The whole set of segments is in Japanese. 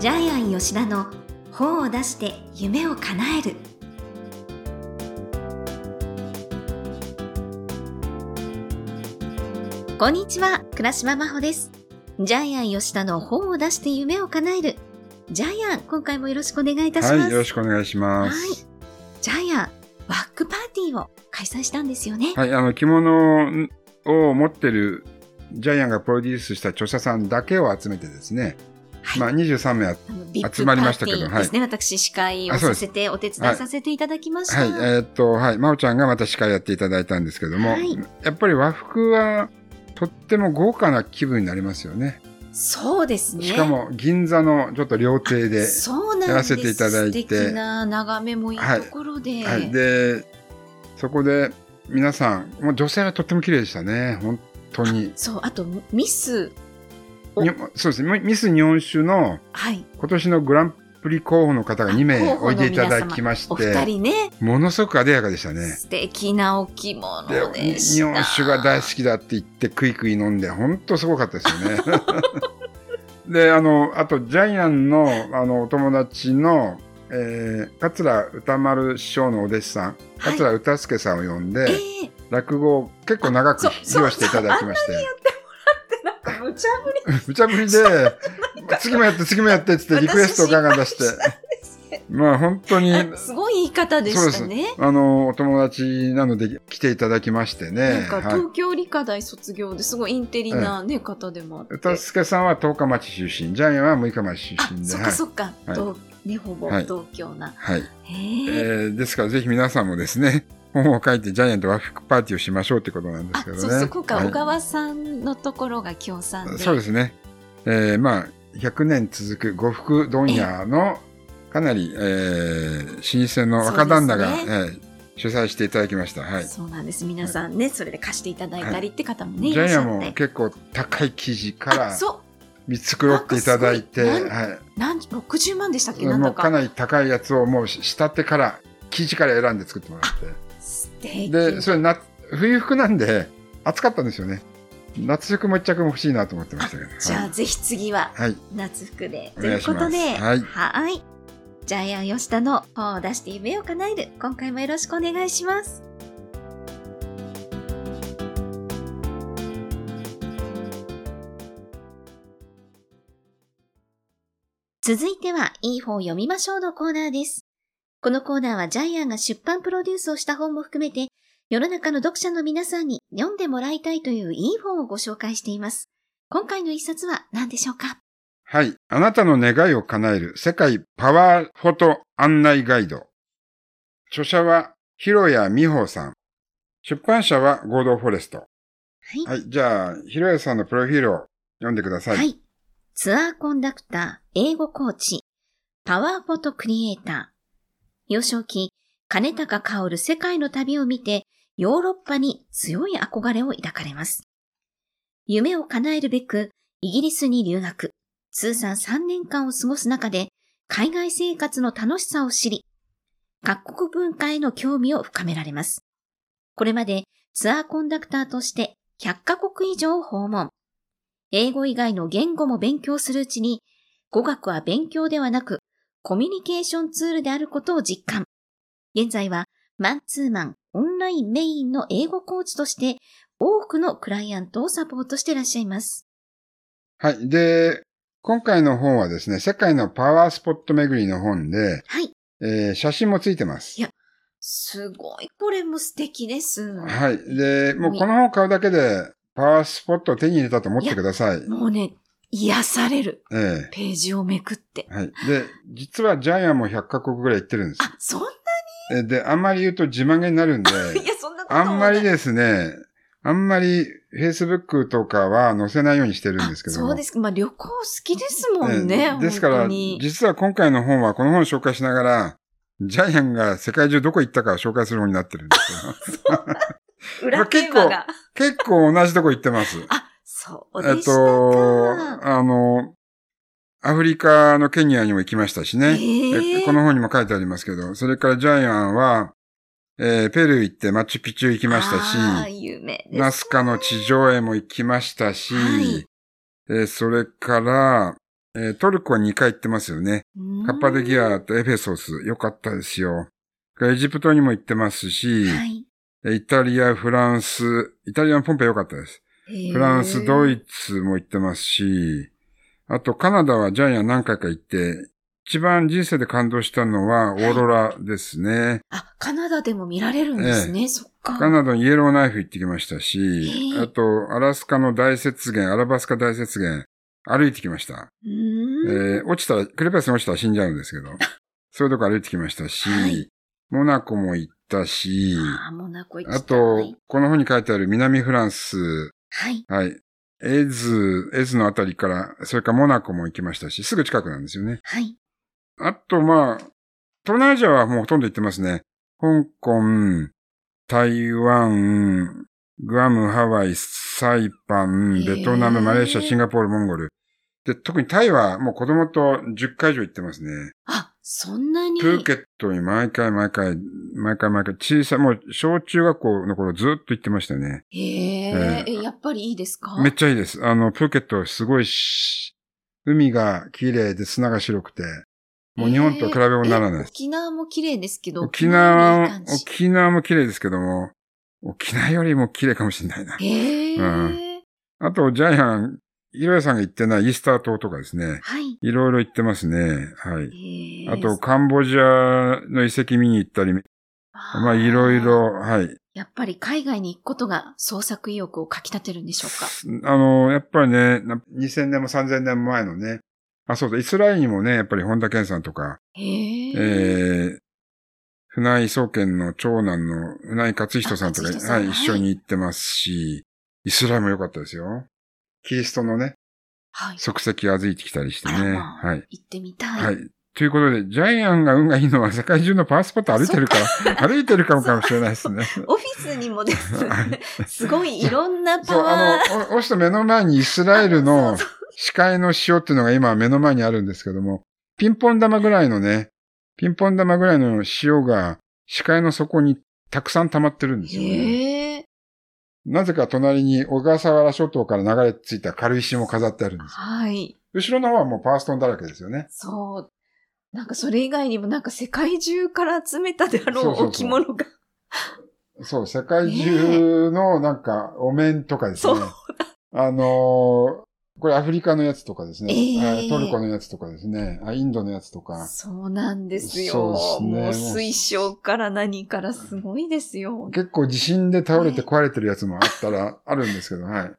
ジャイアン吉田の本を出して夢を叶える。こんにちは倉島真帆です。ジャイアン吉田の本を出して夢を叶える。ジャイアン今回もよろしくお願いいたします、はい、よろしくお願いします。はい。ジャイアンワックパーティーを開催したんですよね。はい、あの、着物を持ってるジャイアンがプロデュースした著者さんだけを集めてですね、はい。まあ23名集まりましたけどティーですね、私司会をさせてお手伝いさせていただきました、はい、えーっと、はい、まおちゃんがまた司会やっていただいたんですけども、はい。やっぱり和服はとっても豪華な気分になりますよね。そうですね。しかも銀座のちょっと料亭で、やらせていただいて。素敵な眺めもいいところで、はい、で、そこで皆さん、もう女性はとっても綺麗でしたね、本当に。そう。あとミスそうですね、ミス日本酒のはい。今年のグランプリ候補の方が2名おいでいただきましお二て、人ね。ものすごく艶やかでしたね。素敵なお着物ででした。日本酒が大好きだって言ってクイクイ飲んで本当すごかったですよね。であのあとジャイアンのあのお友達の、えー、桂歌丸師匠のお弟子さん。はい。桂歌助さんを呼んで、ええ落語を結構長く披露していただきまして茶ぶり。無茶ぶりで次もやって次もやってってリクエストをガンガン出して。まあ本当に。あすごい言い方でしたね。あのお友達なので来ていただきましてね。なんかはい。東京理科大卒業ですごいインテリな、ね方でもあって。歌助さんは十日町出身、ジャイアンは六日町出あ身で。そっはい。かそっか、ねほぼはい。東京な、はい。えーですからぜひ皆さんもですね、本を書いてジャイアンと和服パーティーをしましょうってことなんですあけどね。そうそう今回はい。小川さんのところが協賛で、そうですね。えーまあ、100年続く呉服問屋のかなり、えー、老舗の若旦那が、そうですえー主催していただきました。はい。そうなんです。皆さんねそれで貸していただいたりって方もね、ジい。らっしゃって。ャイアンも結構高い生地からあそ見繕っていただいて、はい。うなん60万でしたっけ？なんだか。もうかなり高いやつをもう仕立てから生地から選んで作ってもらってでそれな冬服なんで暑かったんですよね。夏服も一着も欲しいなと思ってましたけど。じゃあ、ぜひ次は夏服で。おということではい。はい。ジャイアン吉田の本を出して夢を叶える。今回もよろしくお願いします。続いては、いい本を読みましょうのコーナーです。このコーナーはジャイアンが出版プロデュースをした本も含めて、世の中の読者の皆さんに読んでもらいたいといういい本をご紹介しています。今回の一冊は何でしょうか？はい、あなたの願いを叶える世界パワーフォト案内ガイド著者は広谷美穂さん出版社は合同フォレストはい。はいじゃあ広谷さんのプロフィールを読んでくださいはい。ツアーコンダクター、英語コーチ、パワーフォトクリエイター。幼少期、金高薫る世界の旅を見て、ヨーロッパに強い憧れを抱かれます。夢を叶えるべく、イギリスに留学。通算3年間を過ごす中で、海外生活の楽しさを知り、各国文化への興味を深められます。これまでツアーコンダクターとして100カ国以上訪問。英語以外の言語も勉強するうちに、語学は勉強ではなく、コミュニケーションツールであることを実感。現在は、マンツーマン、オンラインメインの英語コーチとして、多くのクライアントをサポートしていらっしゃいます。はいで今回の本はですね世界のパワースポット巡りの本で、はい。えー写真もついてますいやすごい、これも素敵です。はい。で、もうこの本を買うだけで、パワースポットを手に入れたと思ってください。もうね、癒される。えページをめくって。えはい。で、実はジャイアンも100カ国ぐらい行ってるんです。あ、そんなえで、あんまり言うと自慢げになるんで、いや、そんなことあんまりね。ですね、あんまり Facebook とかは載せないようにしてるんですけども。そうですか。まあ、旅行好きですもんね。ええですから、実は今回の本はこの本を紹介しながら、ジャイアンが世界中どこ行ったかを紹介する本になってるんですけど。裏テーマが。結構同じとこ行ってます。あ、そうえっと、か。あの、アフリカのケニアにも行きましたしね。えええこの本にも書いてありますけど、それからジャイアンは、えーペルー行ってマチュピチュ行きましたし、有名です。ナスカの地上絵も行きましたし、はいえーそれから、えートルコは2回行ってますよね。うんカッパドギアとエフェソス、よかったですよ。エジプトにも行ってますし、はい。イタリア、フランス、イタリアのポンペ良かったです。フランス、ドイイツも行ってますし、あとカナダはジャイアン何回か行って、一番人生で感動したのはオーロラですね。あ、カナダでも見られるんですね。そっか。カナダのイエローナイフ行ってきましたしあとアラスカの大雪原、アラバスカ大雪原、歩いてきました。えー落ちたら、クレパスに落ちたら死んじゃうんですけど、そういうとこ歩いてきましたし、はいモナコも行ったし、あ、モナコ行きたい。あと、この本に書いてある南フランス、はい。はい。エズ、エズのあたりから、それからモナコも行きましたし、すぐ近くなんですよね。はい。あと、まあ、東南アジアはもうほとんど行ってますね。香港、台湾、グアム、ハワイ、サイパン、ベトナム、マレーシア、シンガポール、モンゴル。で、特にタイはもう子供と10回以上行ってますね。あ、そんなに。プーケットに毎回毎回、毎回毎回、小さい、もう小中学校の頃ずっと行ってましたね。へえええ、やっぱりいいですか？めっちゃいいです。あの、プーケットすごいし、海が綺麗で砂が白くて、もう日本と比べ物にならないえです。沖縄も綺麗ですけど、沖縄よりいい感じ沖縄も綺麗ですけども、沖縄よりも綺麗かもしれないな。へえ、うんあと、ジャイアン、ひろやさんが行ってないイースター島とかですね。はい。いろいろ行ってますね。はい。あと、、カンボジアの遺跡見に行ったり、まあ、いろい。ろ、はい。やっぱり海外に行くことが創作意欲をかき立てるんでしょうか？あの、やっぱりね、な2000年も3000年も前のね、あ、そうだ、イスラエルにもね、やっぱり本田健さんとか、へえ。えー、船井総研の長男の船井勝人さんとか、はい一緒に行ってますし、イスラエルも良かったですよ。キリストのね、はい。足跡いてきたりしてね。まあはい。行ってみたい。はい。ということで、ジャイアンが運がいいのは世界中のパワースポット歩いてるから、歩いてるかもかもしれないですね。オフィスにもですはね、すごいいろんなパそう、ワー。あの、お押した目の前にイスラエルの そう視界の塩っていうのが今目の前にあるんですけども、ピンポン玉ぐらいのね、ピンポン玉ぐらいの塩が視界の底にたくさん溜まってるんですよね。なぜか隣に小笠原諸島から流れ着いた軽石も飾ってあるんです。はい。後ろの方はもうパワーストーンだらけですよね。そう。なんかそれ以外にもなんか世界中から集めたであろそう置物が。そう、世界中のなんかお面とかですね。そうあのーこれアフリカのやつとかですね。ええはいトルコのやつとかですね。あインドのやつとか。そうなんですよ。そうですねもう水晶から何からすごいですよ。結構地震で倒れて壊れてるやつもあったら あるんですけど、はい。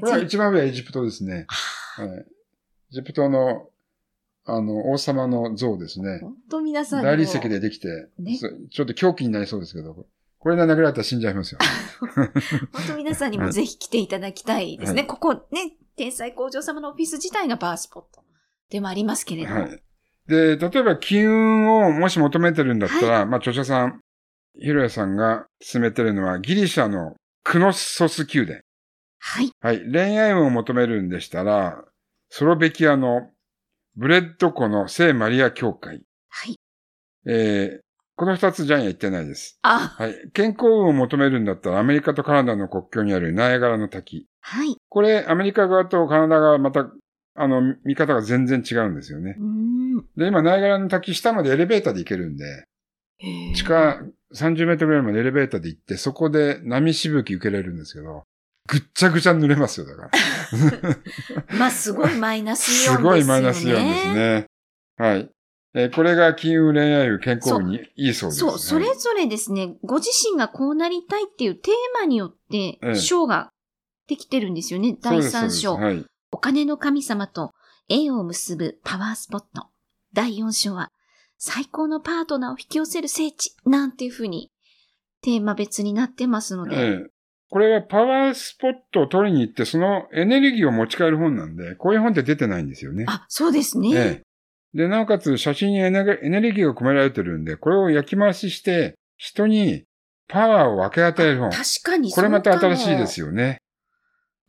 これは一番上はエジプトですね。はい。エジプトの、あの、王様の像ですね。本当皆さん大理石でできて、ねそちょっと狂気になりそうですけど、これで殴られたら死んじゃいますよ。本当皆さんにもぜひ来ていただきたいですね。はいここね、天才工場様のオフィス自体がパワースポットでもありますけれども。はい。で、例えば金運をもし求めてるんだったら、まあ著者さん、ヒロヤさんが進めてるのはギリシャのクノッソス宮殿。はい。はい。恋愛運を求めるんでしたら、スロベニアのブレッド湖の聖マリア教会。はい。えー、この二つジャイアン行ってないです。あ、はい。健康運を求めるんだったら、アメリカとカナダの国境にあるナイアガラの滝。はい。これ、アメリカ側とカナダ側、また、あの、見方が全然違うんですよね。で、今、ナイアガラの滝下までエレベーターで行けるんで、地下30メートルぐらいまでエレベーターで行って、そこで波しぶき受けれるんですけど、ぐっちゃぐちゃに濡れますよ、だから。まあ、すごいマイナスイオンですよね。すごいマイナスイオンですね。はい。えーこれが金運恋愛運健康運にいいそうです。そう、それはいぞれですね、ご自身がこうなりたいっていうテーマによってええ、章ができてるんですよね。第3章。はい。お金の神様と縁を結ぶパワースポット。第4章は、最高のパートナーを引き寄せる聖地。なんていうふうに、テーマ別になってますので。ええこれはパワースポットを取りに行って、そのエネルギーを持ち帰る本なんで、こういう本って出てないんですよね。あ、そうですね。ええで、なおかつ写真にエネルギーが込められてるんで、これを焼き回しして、人にパワーを分け与える本。確かにこれまた新しいでよ。すよね。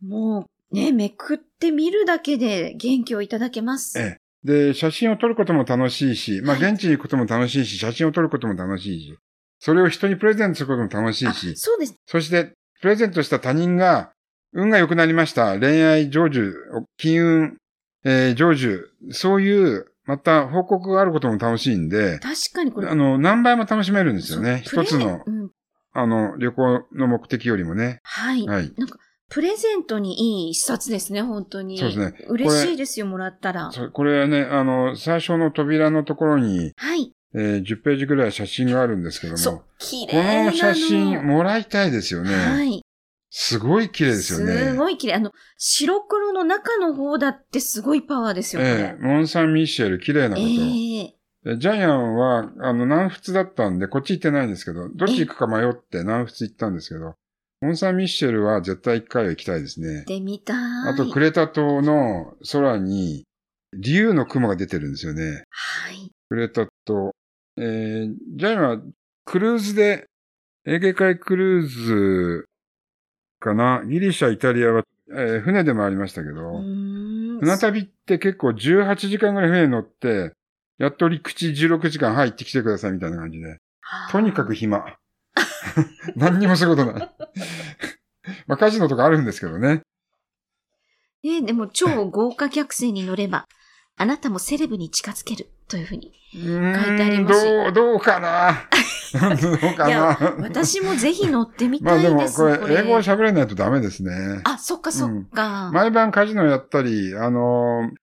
もう、ね、めくってみるだけで元気をいただけます。ええで、写真を撮ることも楽しいし、まあはい現地に行くことも楽しいし、写真を撮ることも楽しいし、それを人にプレゼントすることも楽しいあし、そうです。そして、プレゼントした他人が、運が良くなりました。恋愛成就、金運、えー、成就、そういう、また報告があることも楽しいんで、確かにこれ。あの、何倍も楽しめるんですよね。一つのうんあの、旅行の目的よりもね。はい。はい。なんか、プレゼントにいい一冊ですね、本当に。そうですね嬉しいですよ、もらったら。そこれはね、あの、最初の扉のところに、はい。えー10ページぐらい写真があるんですけどそうも、。綺麗こなの。の写真もらいたいですよね。はい。すごい綺麗ですよね。すごい綺麗。あの、白黒の中の方だってすごいパワーですよ、これ。ええモン・サン・ミシェル、綺麗なこと。ええでジャイアンは、あの、南仏だったんで、こっち行ってないんですけど、どっち行くか迷って南仏行ったんですけど、モン・サン・ミシェルは絶対一回は行きたいですね。でみたい。あと、クレタ島の空に、竜の雲が出てるんですよね。はい。クレタ島。えー、ジャイアンは、クルーズで、エーゲ海クルーズかな？ギリシャ、イタリアは、えー船でもありましたけど。船旅って結構18時間ぐらい船に乗って、やっと陸地16時間入ってきてくださいみたいな感じで。とにかく暇。何にもすることない。まあカジノとかあるんですけどね。ねでも超豪華客船に乗れば、あなたもセレブに近づけるというふうに。書いてありますどう、どうかな どうかいやな私もぜひ乗ってみまあでもたいです。これ、英語を喋れないとダメですね。あ、そっかそっか。毎晩カジノやったり、あのー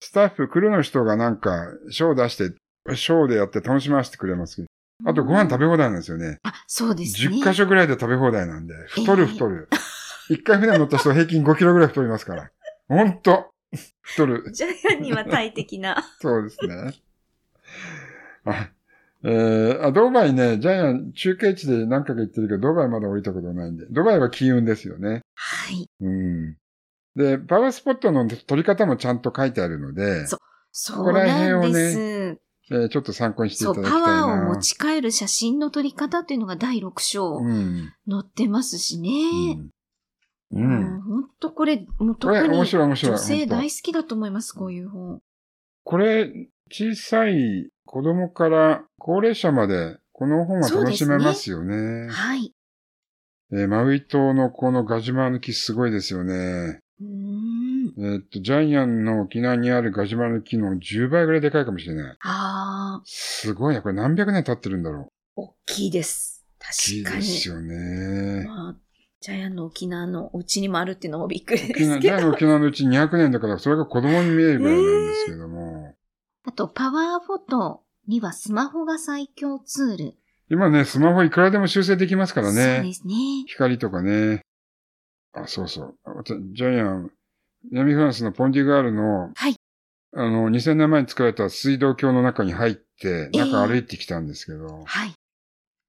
スタッフ、クルーの人がなんか、ショー出して、ショーでやって楽しませてくれますけど。あとご飯食べ放題なんですよね。あ、そうですね。10箇所ぐらいで食べ放題なんで、太るええ太る。一回船乗った人平均5キロぐらい太りますから。ほんと、太る。ジャイアンには大敵な。そうですね。あえー、あ、ドバイね、ジャイアン中継地で何回か行ってるけど、ドバイまだ降りたことないんで。ドバイは金運ですよね。はい。うん。で、パワースポットの撮り方もちゃんと書いてあるので、そうそうここら辺をなんねです。えーちょっと参考にしていそう、ただきたいな。パワーを持ち帰る写真の撮り方っていうのが第6章うん。載ってますしね。うん。ううんん、本当これ、もう特に面白い面白い。女性本当大好きだと思います、こういう本。これ、小さい子供から高齢者まで、この本は楽しめますよね。はい。えーマウイ島のこのガジュマの木すごいですよね。うーん。えーっと、ジャイアンの沖縄にあるガジュマの木の10倍ぐらいでかいかもしれない。ああ、すごいな。これ何百年経ってるんだろう。大きいです。いい確かに。ですよね。まあ、ジャイアンの沖縄のお家にもあるっていうのもびっくりですけど。ャイアンの沖縄のうち200年だから、それが子供に見えるぐらいなんですけども。あと、パワーフォトにはスマホが最強ツール。今ね、スマホいくらでも修正できますからそうね。ですね。光とかね。あ、そうそう。ジャイアン、南フランスのポンディガールの、はい。あの、2000年前に作られた水道橋の中に入って、ええ中歩いてきたんですけど、はい。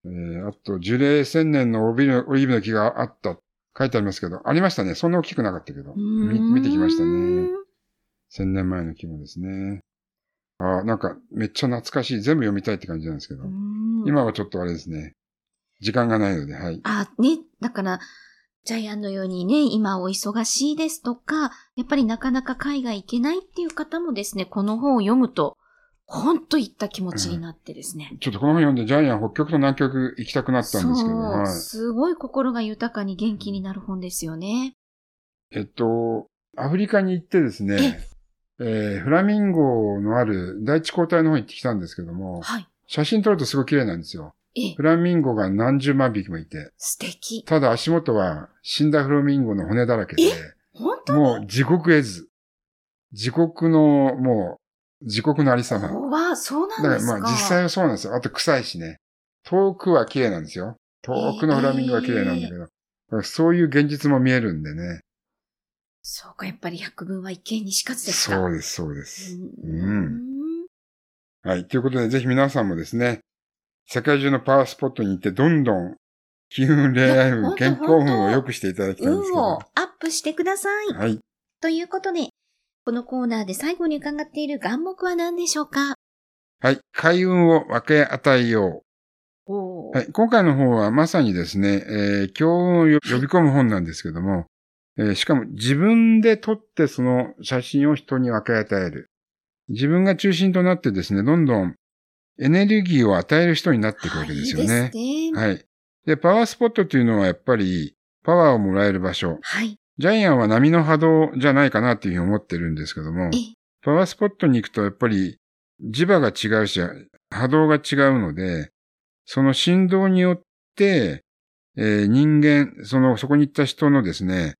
えーあと、樹齢1000年のオリーブの木があった。書いてありますけど、ありましたね。そんな大きくなかったけど。み見てきましたね。1000年前の木もですね。あ、なんか、めっちゃ懐かしい。全部読みたいって感じなんですけど。今はちょっとあれですね。時間がないので、はい。あ、ね、だから、ジャイアンのようにね、今お忙しいですとか、やっぱりなかなか海外行けないっていう方もですね、この本を読むと、ほんといった気持ちになってですね。ちょっとこの本読んで、ジャイアン北極と南極行きたくなったんですけど、はい。すごい心が豊かに元気になる本ですよね。えっと、アフリカに行ってですね、えーフラミンゴのある第一交代の方に行ってきたんですけども、はい。写真撮るとすごい綺麗なんですよ。ええフ、ラミンゴが何十万匹もいて、素敵。ただ足元は死んだフラミンゴの骨だらけで、本当もう地獄絵図。地獄の、もう、地獄のありさま。だわそうなからんですか。まあ実際はそうなんですよ。あと臭いしね。遠くは綺麗なんですよ。遠くのフラミンゴは綺麗なんだけど。だからそういう現実も見えるんでね。そうか、やっぱり百聞は一見にしかずですか。そうです、そうです。うんんはい。ということで、ぜひ皆さんもですね、世界中のパワースポットに行って、どんどん、気運、恋愛運、健康運を良くしていただきたいんですけど。運をアップしてください。はい。ということで、このコーナーで最後に伺っている願目は何でしょうか？はい。開運を分け与えよおう。はい。今回の方はまさにですね、えー、強運をよ呼び込む本なんですけども、えーしかも自分で撮ってその写真を人に分け与える。自分が中心となってですね、どんどんエネルギーを与える人になっていくわけですよね。ね。はい。で、パワースポットというのはやっぱりパワーをもらえる場所。はい。ジャイアンは波の波動じゃないかなっていうふうに思ってるんですけども、えパワースポットに行くとやっぱり磁場が違うし、波動が違うので、その振動によって、えー人間、その、そこに行った人のですね、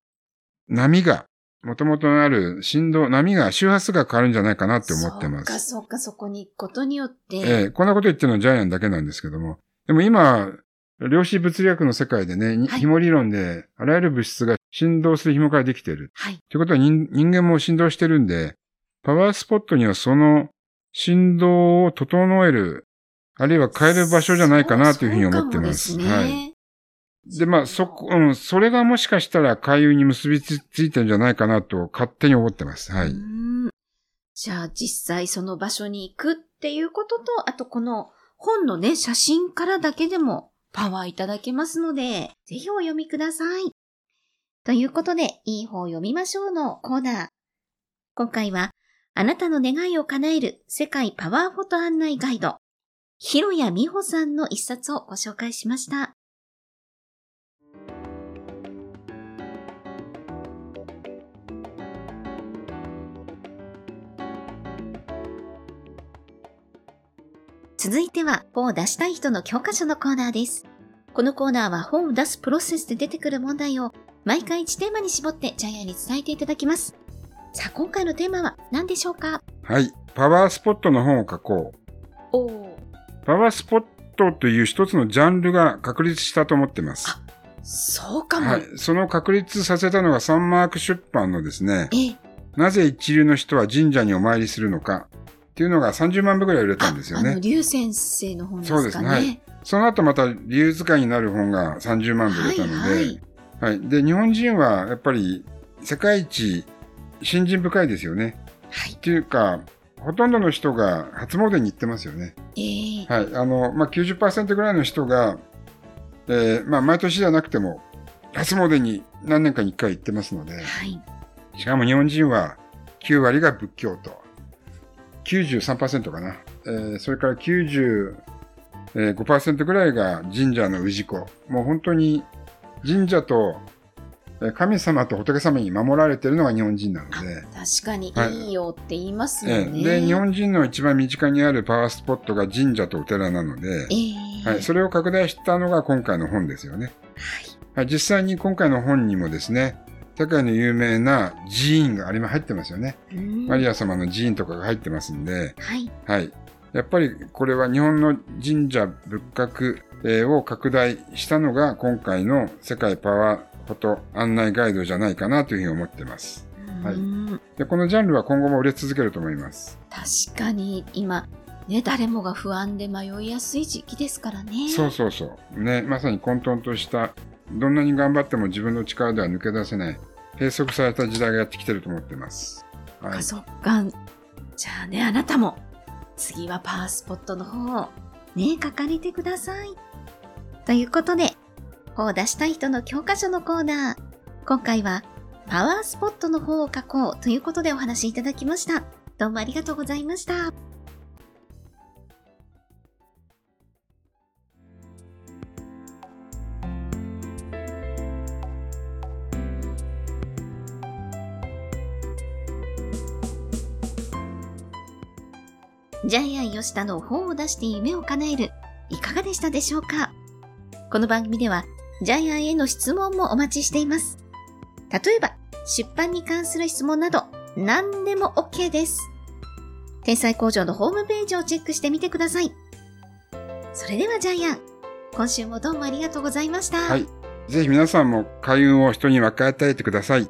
波が、もともとある振動、波が、周波数が変わるんじゃないかなって思ってまそうか、す。そうか、そこに行くことによって。えーこんなこと言ってるのはジャイアンだけなんですけども。でも今、量子物理学の世界でね、にはい紐理論で、あらゆる物質が振動する紐からできている。はい。ということは人人間も振動してるんで、パワースポットにはその振動を整える、あるいは変える場所じゃないかなというふうに思ってます。すねはい。で、まあ、そこ、うん、それがもしかしたら海運に結びついてるんじゃないかなと勝手に思ってます。はい。じゃあ実際その場所に行くっていうことと、あとこの本のね、写真からだけでもパワーいただけますので、ぜひお読みください。ということで、いい本を読みましょうのコーナー。今回は、あなたの願いを叶える世界パワーフォト案内ガイド、ひろやみほさんの一冊をご紹介しました。続いては、本を出したい人の教科書のコーナーです。このコーナーは本を出すプロセスで出てくる問題を毎回1テーマに絞ってジャイアンに伝えていただきます。さあ、今回のテーマは何でしょうか？はい。パワースポットの本を書こう。おお。パワースポットという一つのジャンルが確立したと思ってます。あそうかも。はい。その確立させたのがサンマーク出版のですね、ええ、なぜ一流の人は神社にお参りするのかっていうのが30万部ぐらい売れたんですよね。竜先生の本ですかね。そうですねはいその後また理由使いになる本が30万部売れたので、はいはい、で、日本人はやっぱり世界一信心深いですよね。はい。っていうか、ほとんどの人が初詣に行ってますよね。ええはい。あの、まあ、90%ぐらいの人が、えーまあ、毎年じゃなくても、初詣に何年かに1回行ってますので、はい。しかも日本人は9割が仏教徒。93%かな。えーそれから95%ぐらいが神社の氏子。もう本当に神社とえー神様と仏様に守られているのが日本人なので、確かにはいいいよって言いますよえね。ーで、日本人の一番身近にあるパワースポットが神社とお寺なので、ええはい、それを拡大したのが今回の本ですよね。はい。はい、実際に今回の本にもですね、世界の有名な寺院があれも入ってますよね。うんマリア様の寺院とかが入ってますんで、はい。はい。やっぱりこれは日本の神社仏閣えーを拡大したのが今回の世界パワーフォト案内ガイドじゃないかなというふうに思ってます。はいうんで、このジャンルは今後も売れ続けると思います。確かに今、ね、誰もが不安で迷いやすい時期ですからね。そうそうそう。ね、まさに混沌とした、どんなに頑張っても自分の力では抜け出せない、閉塞された時代がやってきてると思ってます。はい。そっか。じゃあね、あなたも、次はパワースポットの方を、ね、書かれてください。ということで、本を出したい人の教科書のコーナー。今回は、パワースポットの方を書こうということでお話しいただきました。どうもありがとうございました。吉田の本を出して夢を叶える、いかがでしたでしょうか？この番組では、ジャイアンへの質問もお待ちしています。例えば、出版に関する質問など、何でも OK です。天才工場のホームページをチェックしてみてください。それではジャイアン、今週もどうもありがとうございました。はい。ぜひ皆さんも開運を人に分け与えてください。